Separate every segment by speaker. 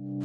Speaker 1: you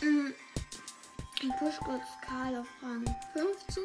Speaker 1: Hm, Ich push kurz Karl auf Rang 15.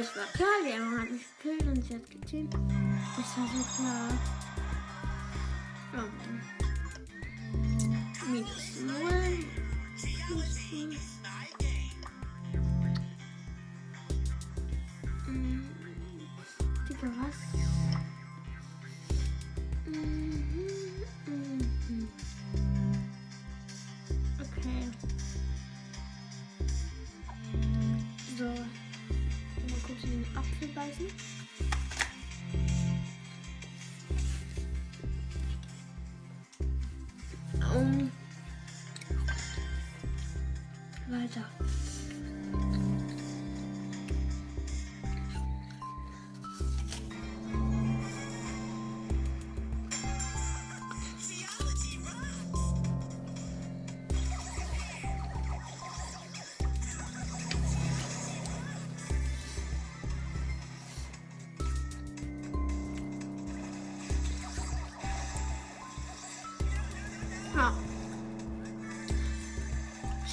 Speaker 1: es war klar, die Emma hat mich gekillt und sie hat geteamt. Es war so klar. Oh Mann. Minus 0.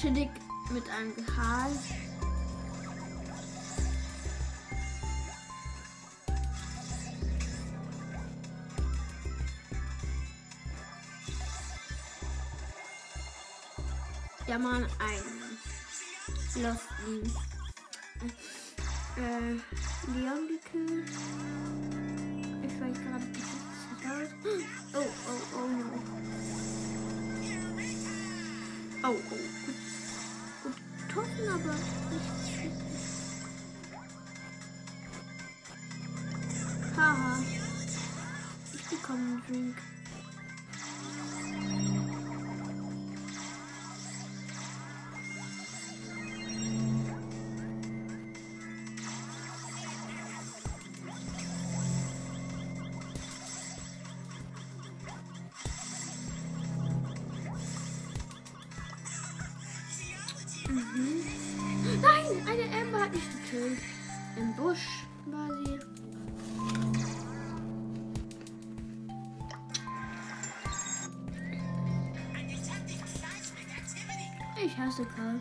Speaker 1: Chillig mit einem Gehal. Ja, man, ein Lost Lean.
Speaker 2: Activity.
Speaker 1: Ich hasse Karl.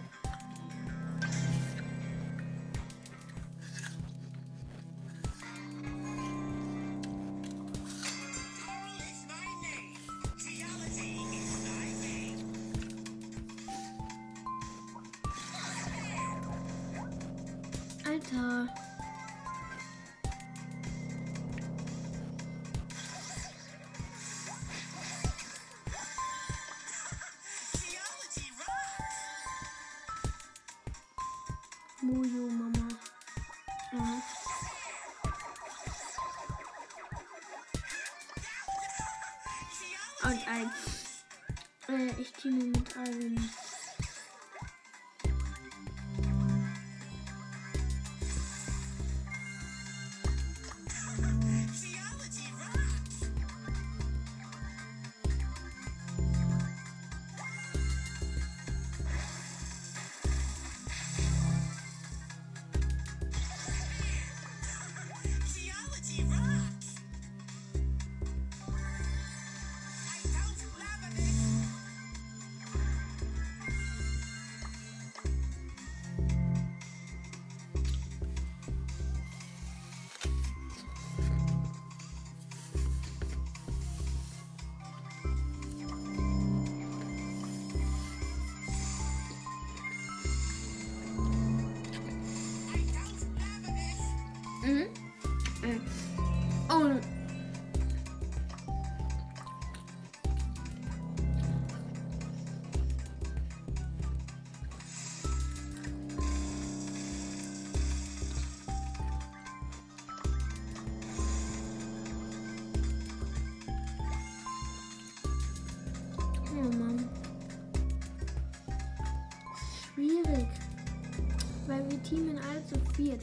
Speaker 1: Zu viert.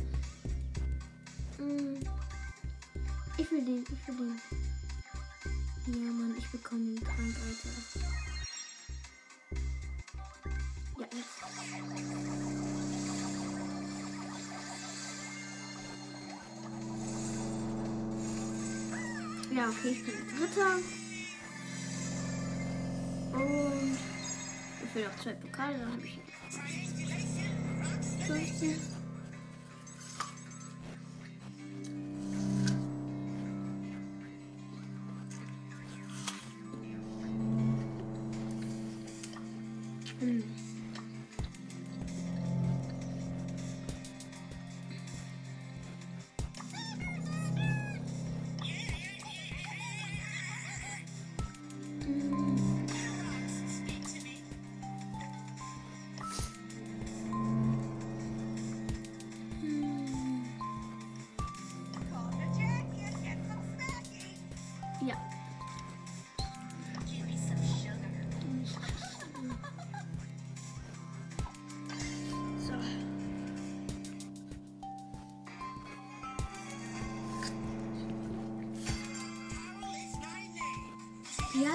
Speaker 1: Mm. Ich will den, ich will den. Ja, Mann, ich bekomme den Trank, Alter. Ja, jetzt. Ja, okay, ich bin Dritter. Und ich will auch zwei Pokale, dann habe ich 15.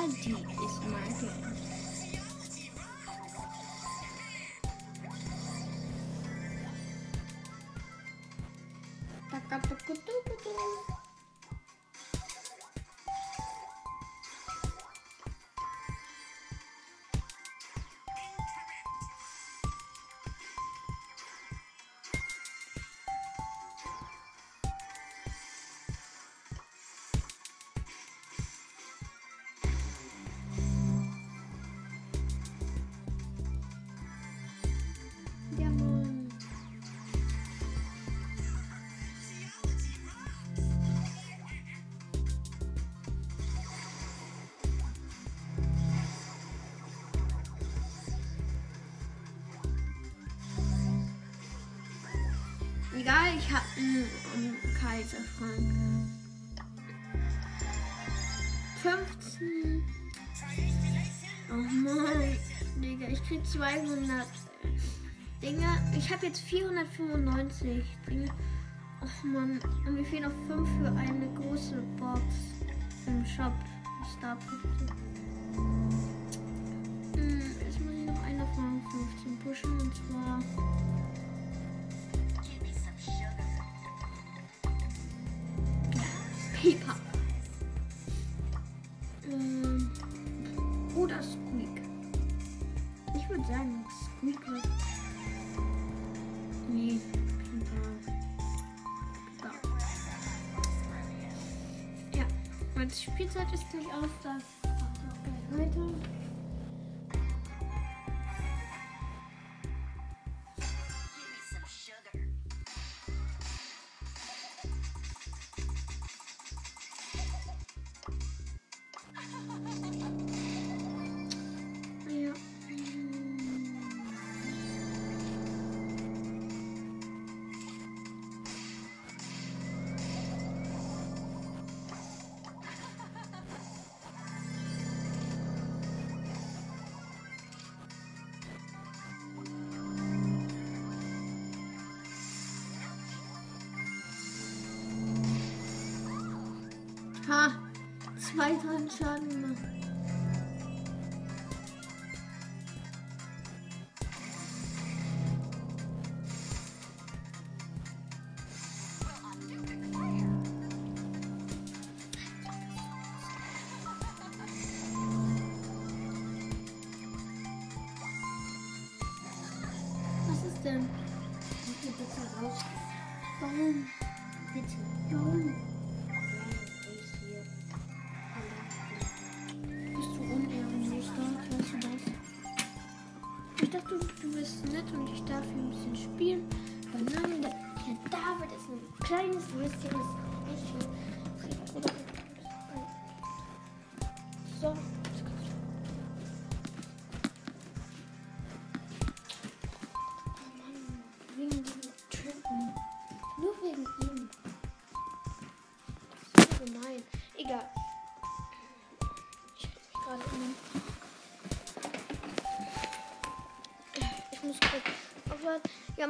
Speaker 1: Ja, ich hab einen Kaiserfrank. 15.
Speaker 2: Triangulation.
Speaker 1: Oh Mann. Digga, ich krieg 200 Dinge. Ich habe jetzt 495 Dinge. Och Mann. Und mir fehlen noch 5 für eine große Box im Shop. Starpunkte. Hm, jetzt muss ich noch eine von 15 pushen und zwar. Pieper. Ähm, oder Squeak. Ich würde sagen Squeak. wird- Nee, Pieper. Pieper. Ja, meine Spielzeit ist gleich aus. Das weiter. Ha! Zwei Schaden gemacht.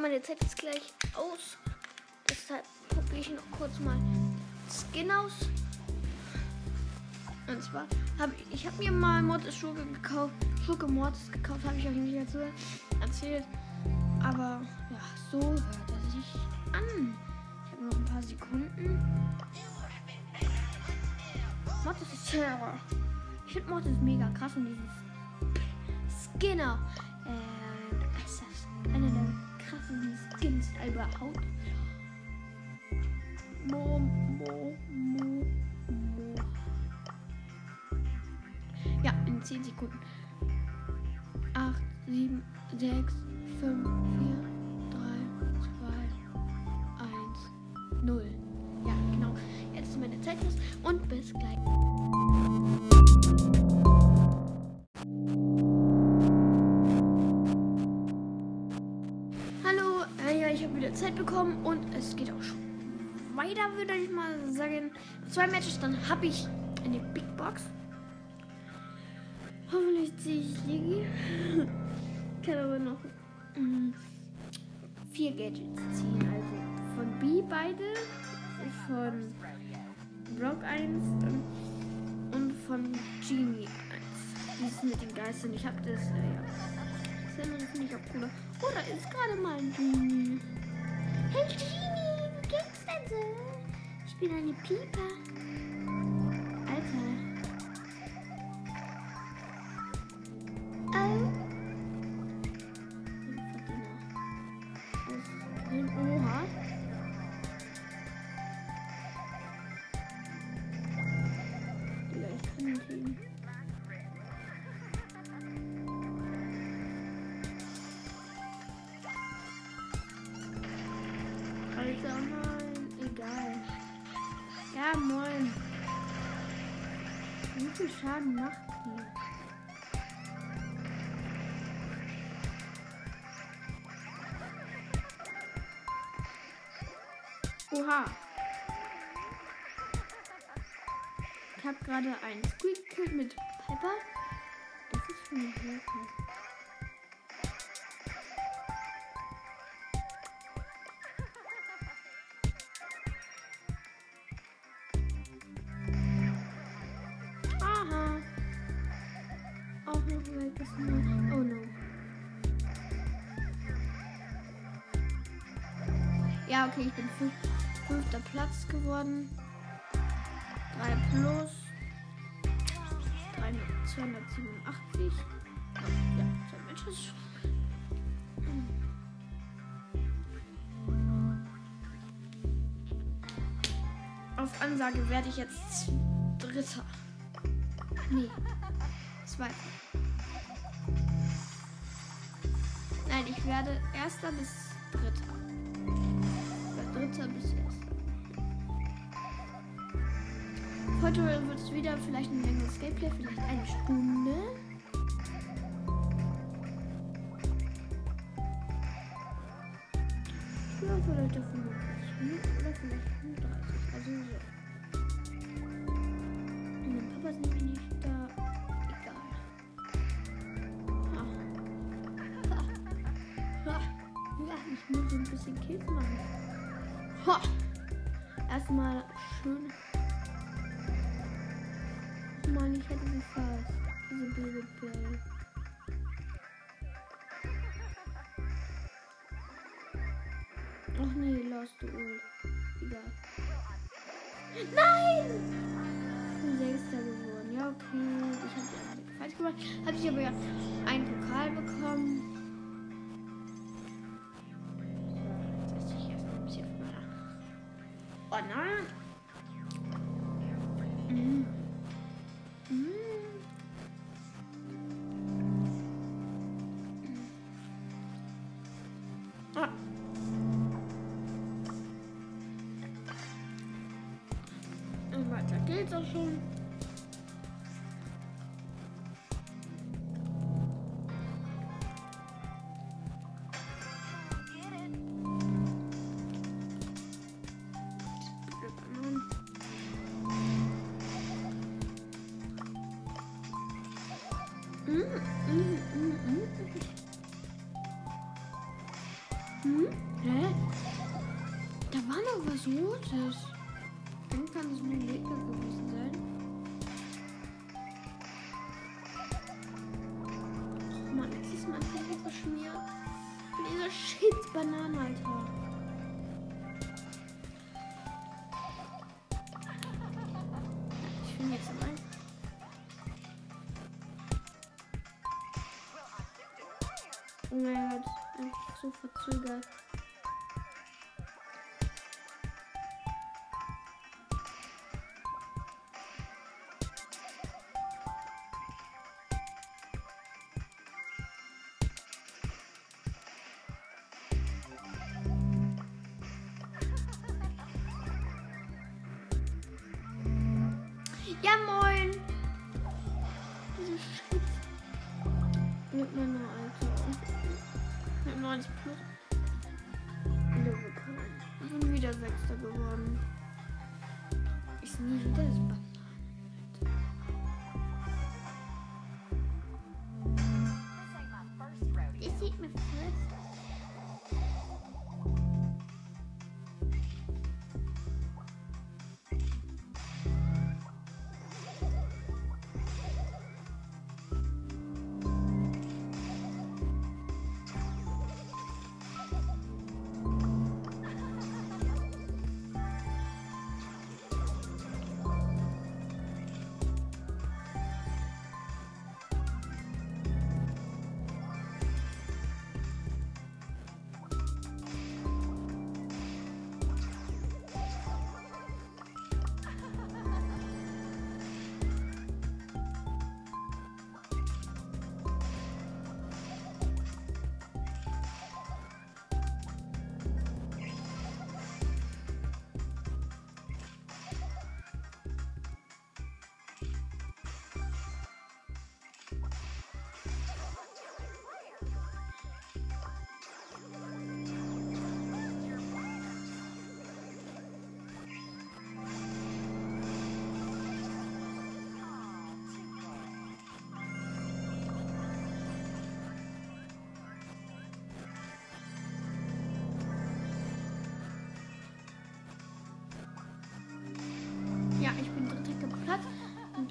Speaker 1: Meine Zeit ist gleich aus. Deshalb probiere ich noch kurz mal Skin aus. Und zwar habe ich, ich habe mir mal Mortis Schurke gekauft. Schurke Mortis gekauft, habe ich euch nicht dazu erzählt. Aber ja, so hört er sich an. Ich habe noch ein paar Sekunden. Mortis ist Terror. Ich finde Mortis mega krass und dieses Skinner. Äh, ist das einer der krassesten Skins überhaupt. Mo, mo, mo, mo. Ja, in 10 Sekunden. 8, 7, 6, 5, 4, 3, 2, 1, 0. Ja, genau. Jetzt ist meine Zeit los und bis gleich. Zwei Matches, dann habe ich eine Big Box. Hoffentlich ziehe ich Ligi. Kann aber noch mm, vier Gadgets ziehen. Also von B beide, von Brock 1 und, von Genie 1. Dieses mit den Geistern. Ich habe das, äh, ja. Das finde ich auch cooler. Oh, da ist gerade mal ein Genie. Hey Genie, wie geht's denn so? Bin eine Pieper. Alter. Oh. Schaden macht die? Oha. Ich habe gerade einen Squeak gekillt mit Pepper. Das ist schon eine Hilfe. Platz geworden. 3 plus. 300, 287. Ja, zwei Matches. Auf Ansage werde ich jetzt Dritter. Nee, Zweiter. Nein, ich werde Erster bis Dritter. Dritter bis Erster. Heute wird es wieder vielleicht ein längeres Gameplay, vielleicht eine Stunde. Ja, vielleicht auf 45 Minuten oder vielleicht 35. Also so. Mein Papa ist nämlich nicht da. Egal. Ha. Ha. Ja, ich muss ein bisschen Kills machen. Ha. Erstmal schön. Fast. Diese blöde Bell. Ach nee, lost du. Egal. Nein! Ich bin Sechster geworden. Ja, okay. Ich habe die Anzeige falsch gemacht. Habe ich aber ja einen Pokal bekommen. So, jetzt 嗯嗯嗯嗯。嗯 Oh mein Gott, einfach so verzögert.
Speaker 2: take my first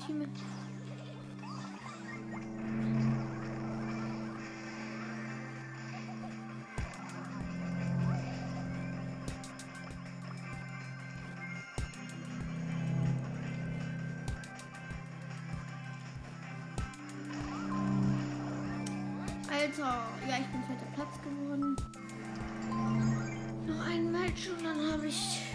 Speaker 1: Mit. Alter, ja, ich bin vierter Platz geworden. Noch ein Match und dann habe ich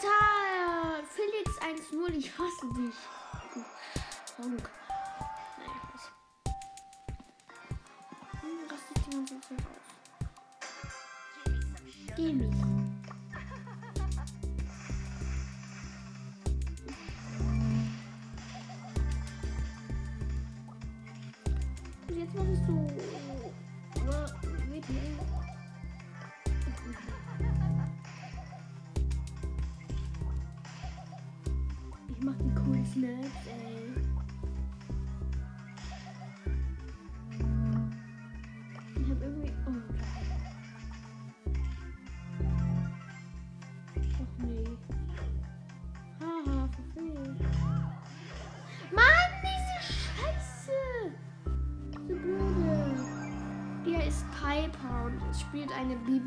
Speaker 1: Alter! Felix 1-0, ich hasse dich. Du Ich mach die coolen Snaps, ey. Ich hab irgendwie. Oh, geil. Och nee. Haha, verfehlt. Mann, diese Scheiße! Diese blöde. Hier ist Piper und spielt eine Bibi.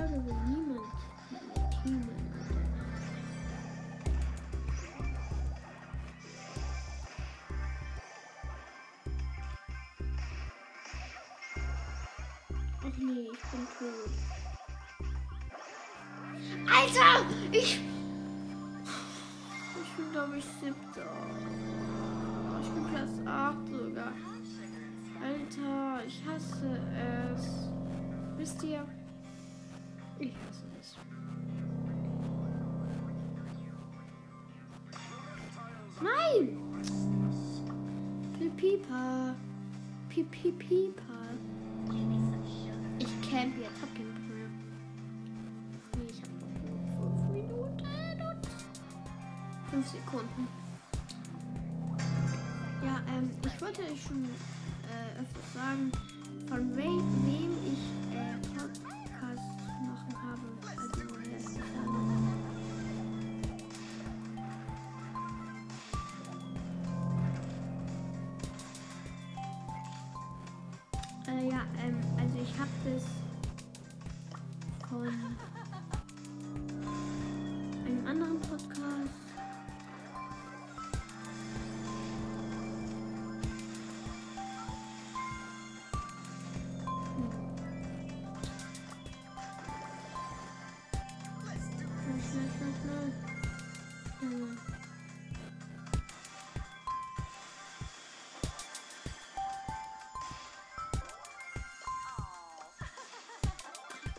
Speaker 1: Heutzutage will niemand. Alter. Ach nee, ich bin tot. Alter! Ich. Ich bin, glaube ich, siebter. Ich bin Platz 8 sogar. Alter, ich hasse es. Wisst ihr? Ich hasse es. Nein! Pipipa. Pipipipa. Ich camp jetzt. Hab keinen Bock ich hab noch 5 Minuten und 5 Sekunden. Ja, ähm, ich wollte euch schon äh, öfters sagen, von wem ich ähm, also ich habe das von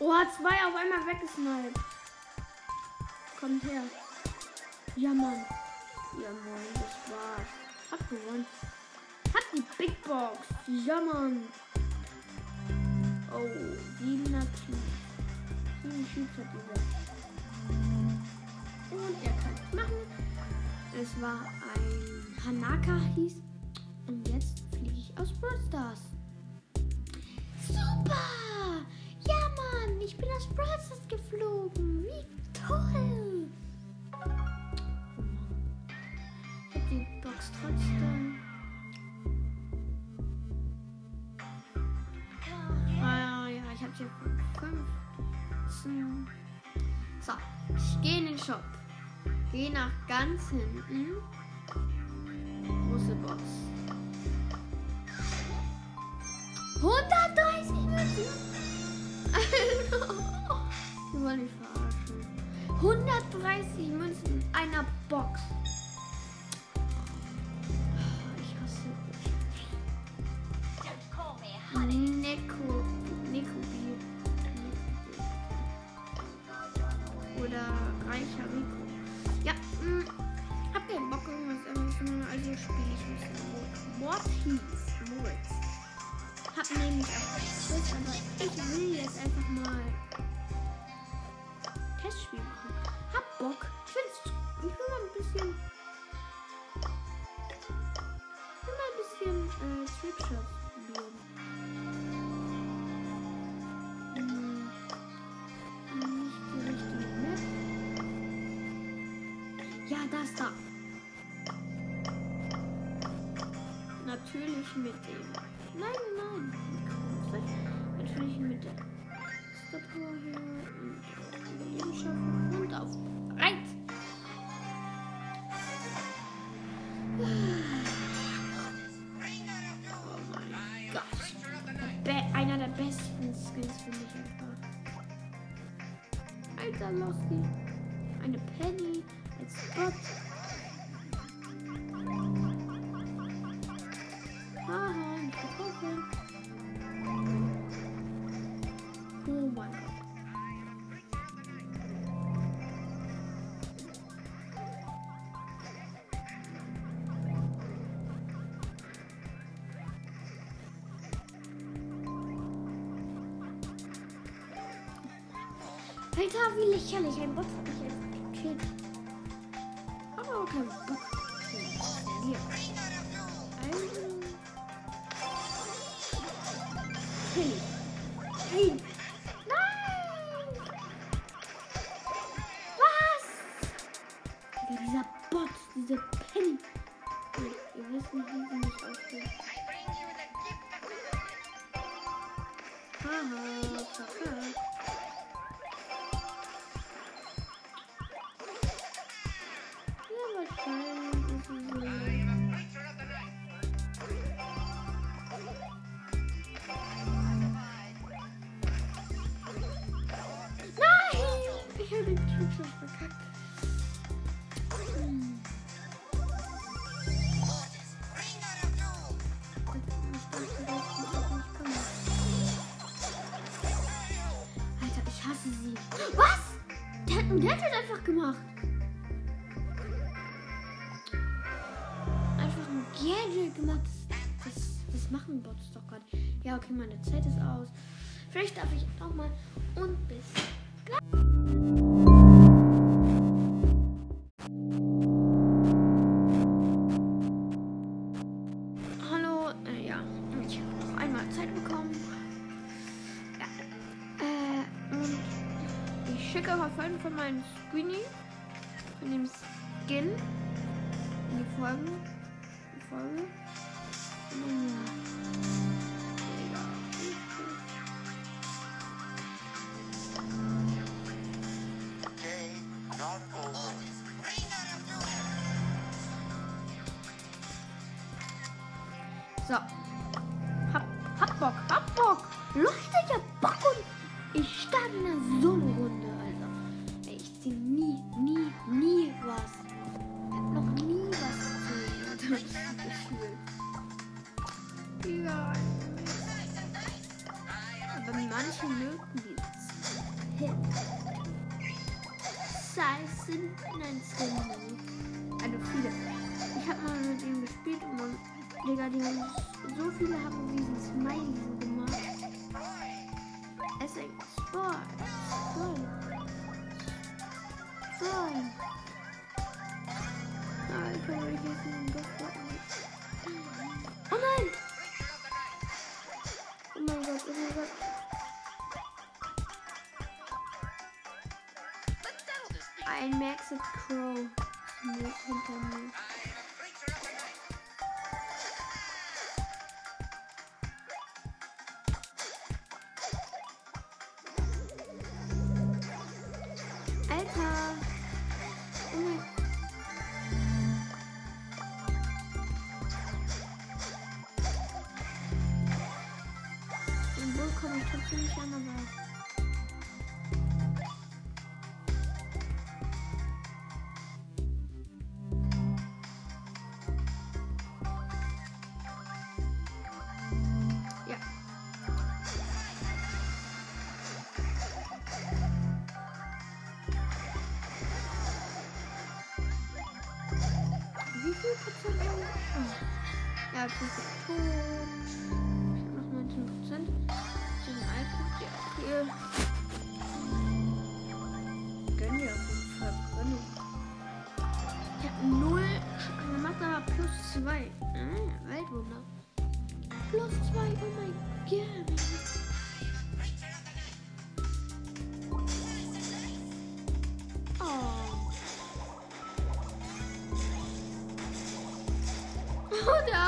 Speaker 1: Oh, zwei auf einmal weggesniped. Kommt her. Ja, Mann. Ja, Mann, das war's. Hab gewonnen. Hab die Big Box. Ja, Mann. Oh, siebener Cube. Sieben Cubes hat dieser. Und er kann es machen. Es war ein Hanaka hieß. Und jetzt fliege ich aus Brawl Stars. Ich bin aus Stars geflogen. Wie toll! Ich hab die Box trotzdem. Ah, ja, ich hab hier 15. So, ich gehe in den Shop. Gehe nach ganz hinten. Große Box. 130 Münzen. Wir wollen nicht verarschen. 130 Münzen in einer Box. Da. Natürlich mit dem. Nein, nein. Natürlich mit der Star Power hier und Überleben schaffen und auf bereit. Oh mein Gott. Be einer der besten Skins finde ich einfach. Alter Losty. Eine Penny Alter, wie lächerlich. Ein Bot hat mich einfach gekillt. Aber auch kein Bock. Hier. Also. Hey. Hey. Dieser Bot, diese Penny. Ihr, wisst nicht, wie sie mich aufgeht. Haha, verkackt. Was? Der hat einen Gadget einfach gemacht. Gadget gemacht. Das, das, machen Bots doch gerade. Ja, okay, meine Zeit ist aus. Vielleicht darf ich nochmal und bis Bock. Lustiger Bock und ich starte eine Solo-Runde. Ja, ich bin tot. Ich habe noch 19%. Den Alkohol, ja, okay.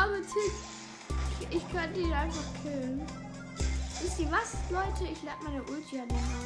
Speaker 1: arme Tick. Ich, ich könnte ihn einfach killen. Wisst ihr was, Leute? Ich lade meine Ulti an den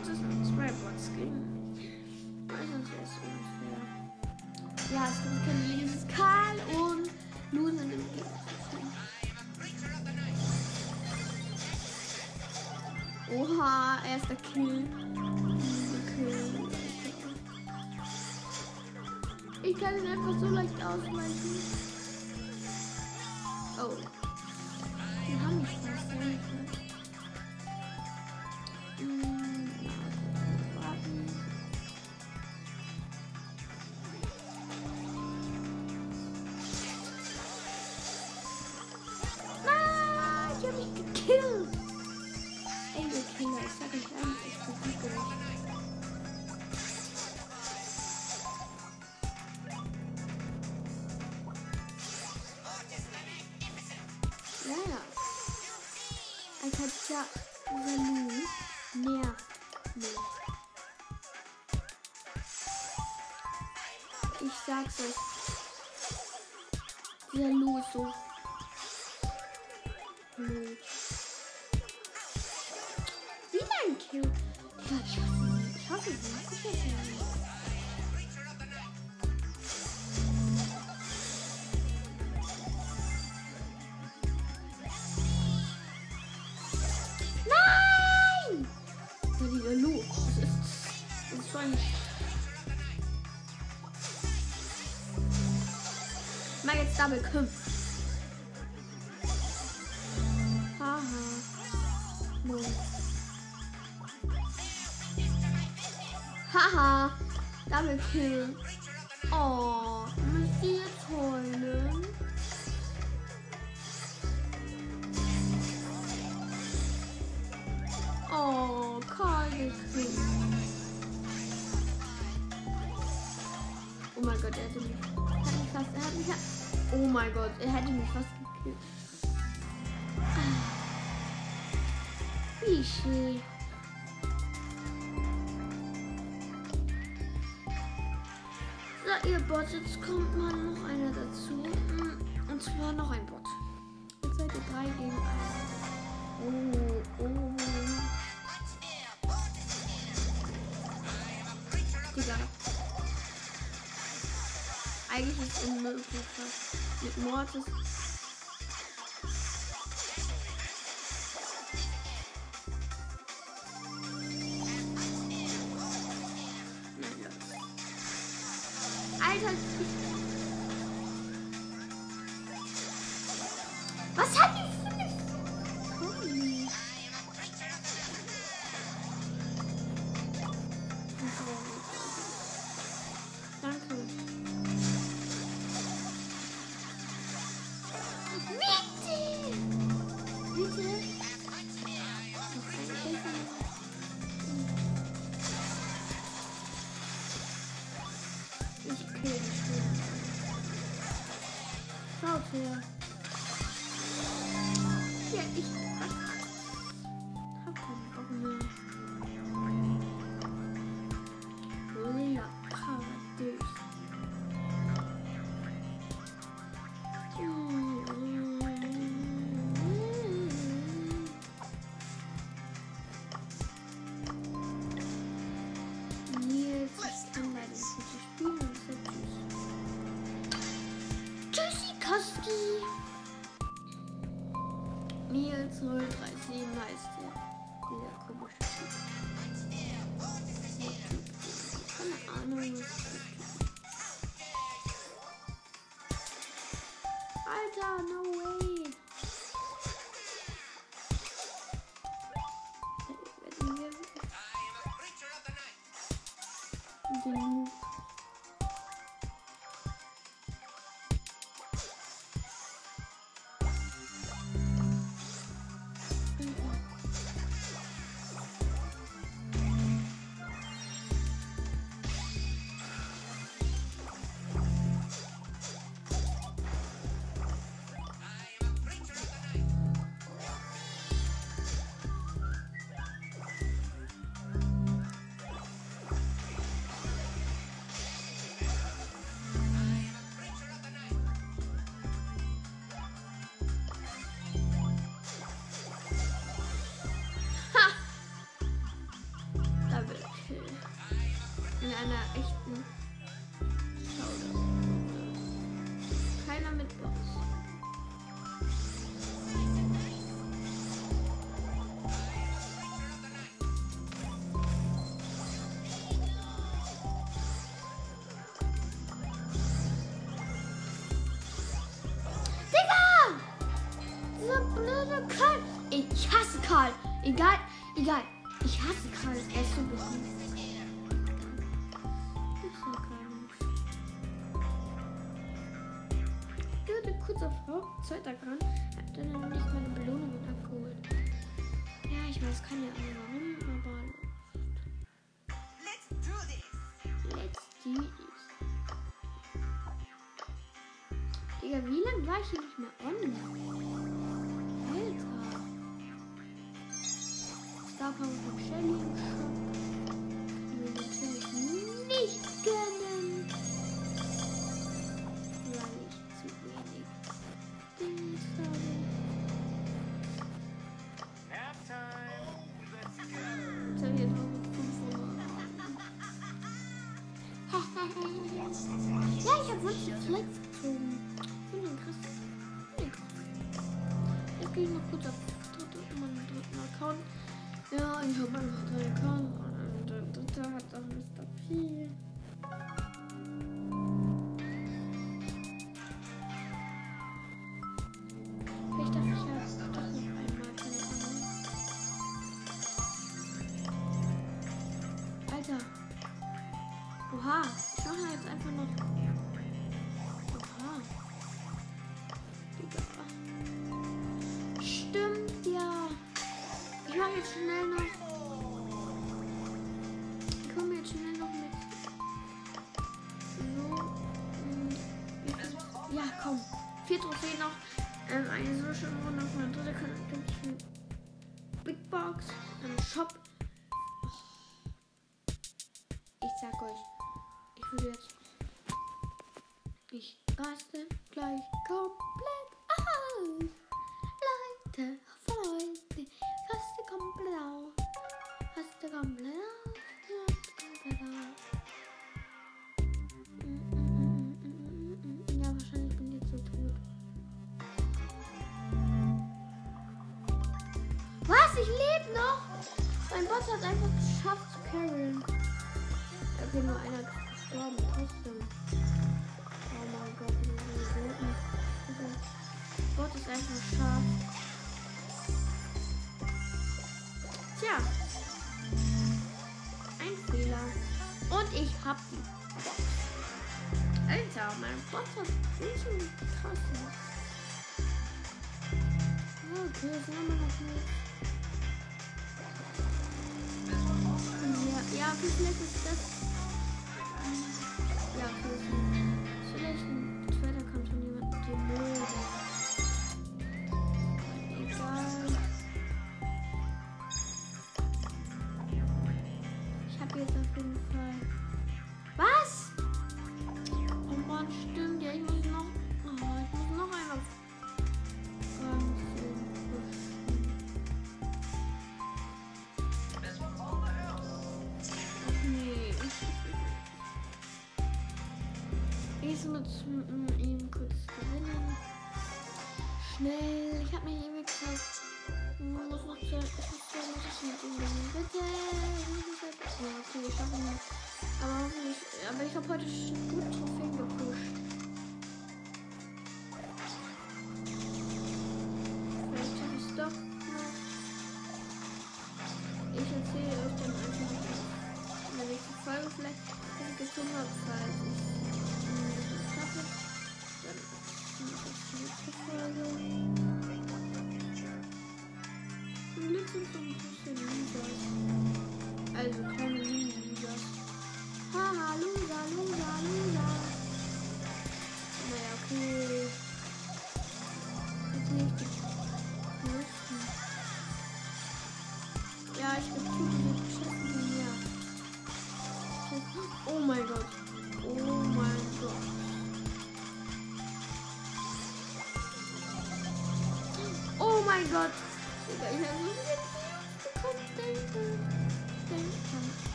Speaker 1: konnte es nur zwei Bots geben. Also sonst wäre es unfair. Ja, es gibt keine Leses. Karl und Luden sind im Oha, erster Kill. Ich kann ihn einfach so leicht ausweichen. Oh. Freunde. Mal jetzt Double Kim. Haha. Haha. Double Kill. jetzt kommt mal noch einer dazu. Mm, und zwar noch ein Bot. Jetzt seid ihr drei gegen einen. Oh, oh. Digga. Eigentlich ist es unmöglich, mit Mortis Zeit da dran. Hab dann noch nicht meine Belohnungen abgeholt. Ja, ich weiß, kann ja alle warum, aber.
Speaker 2: Let's do this!
Speaker 1: Let's do this. Digga, wie lange war ich hier nicht mehr online? Alter. Star Power von Shelly und Shop. Box. Im Shop. Ich sag euch, ich würde jetzt. Ich raste gleich komplett aus. Leute, hat einfach geschafft zu carryen. Okay, nur einer ist gestorben, trotzdem. Oh mein Gott, wie Idioten. Dieser Bot ist einfach scharf. Tja. Ein Fehler. Und ich hab die Box. Alter, mein Bot hat riesen krassen. Okay, das haben wir noch nicht. Ja, ja, okay, Schnell. Ich habe mich irgendwie gesagt. Ich muss noch zu. Ich muss zu. Muss ich mit ihm gewinnen. Bitte. Ja, okay, ich schaffe nicht. Aber. Aber ich habe heute gut Trophäen gepusht.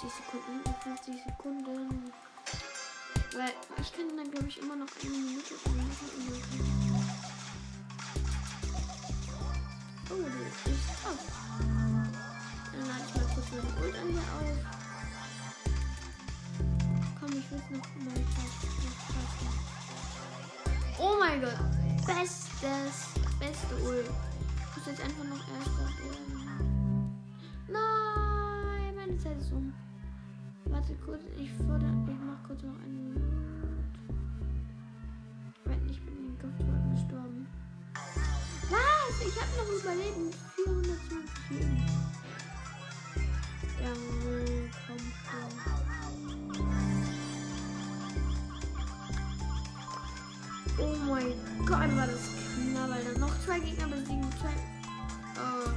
Speaker 1: 50 Sekunden. Noch 50 Sekunden. Weil ich kann dann, glaube ich, immer noch eine Minute machen. Oh, die ist auf. Dann lade ich mal kurz meine Ult an hier auf. Komm, ich will noch mal schaffen. Oh mein Gott. Bestes. Beste Ult. Ich muss jetzt einfach noch erster werden. Nein, meine Zeit ist um. Warte kurz, ich fordere, ich mach kurz noch eine Minute. Wenn ich bin in den Giftwolken gestorben. Was? Ich hab noch überlebt. 420 Leben. Ja, komm schon. Oh mein Gott, war das knapp, Alter. Noch zwei Gegner besiegen. Zwei. Oh,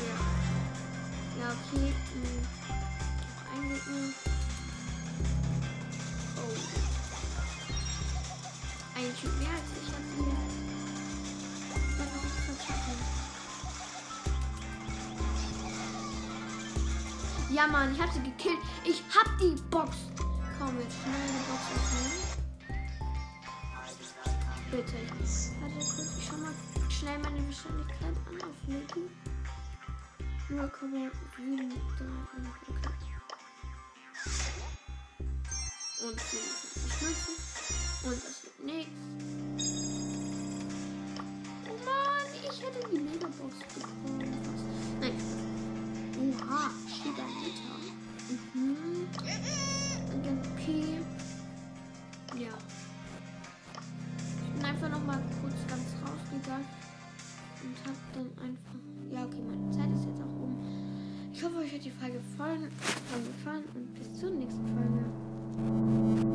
Speaker 1: ja. Ja, okay. Ja, Mann, ich hab sie gekillt. Ich hab die Box. Komm, jetzt schnell die Box öffnen. Bitte. Warte kurz, ich schau mal schnell meine Wahrscheinlichkeit an auf Lügen. 0,73. Okay. Und 24 Münzen. Und das wird nichts. Oh Mann, ich hätte die Megabox bekommen. Nein. Oha, Shida Meter. Mhm. Agent P. Ja. Ich bin einfach noch mal kurz ganz rausgegangen und hab dann einfach. Ja, okay, meine Zeit ist jetzt auch um. Ich hoffe, euch hat die Folge gefallen und bis zur nächsten Folge.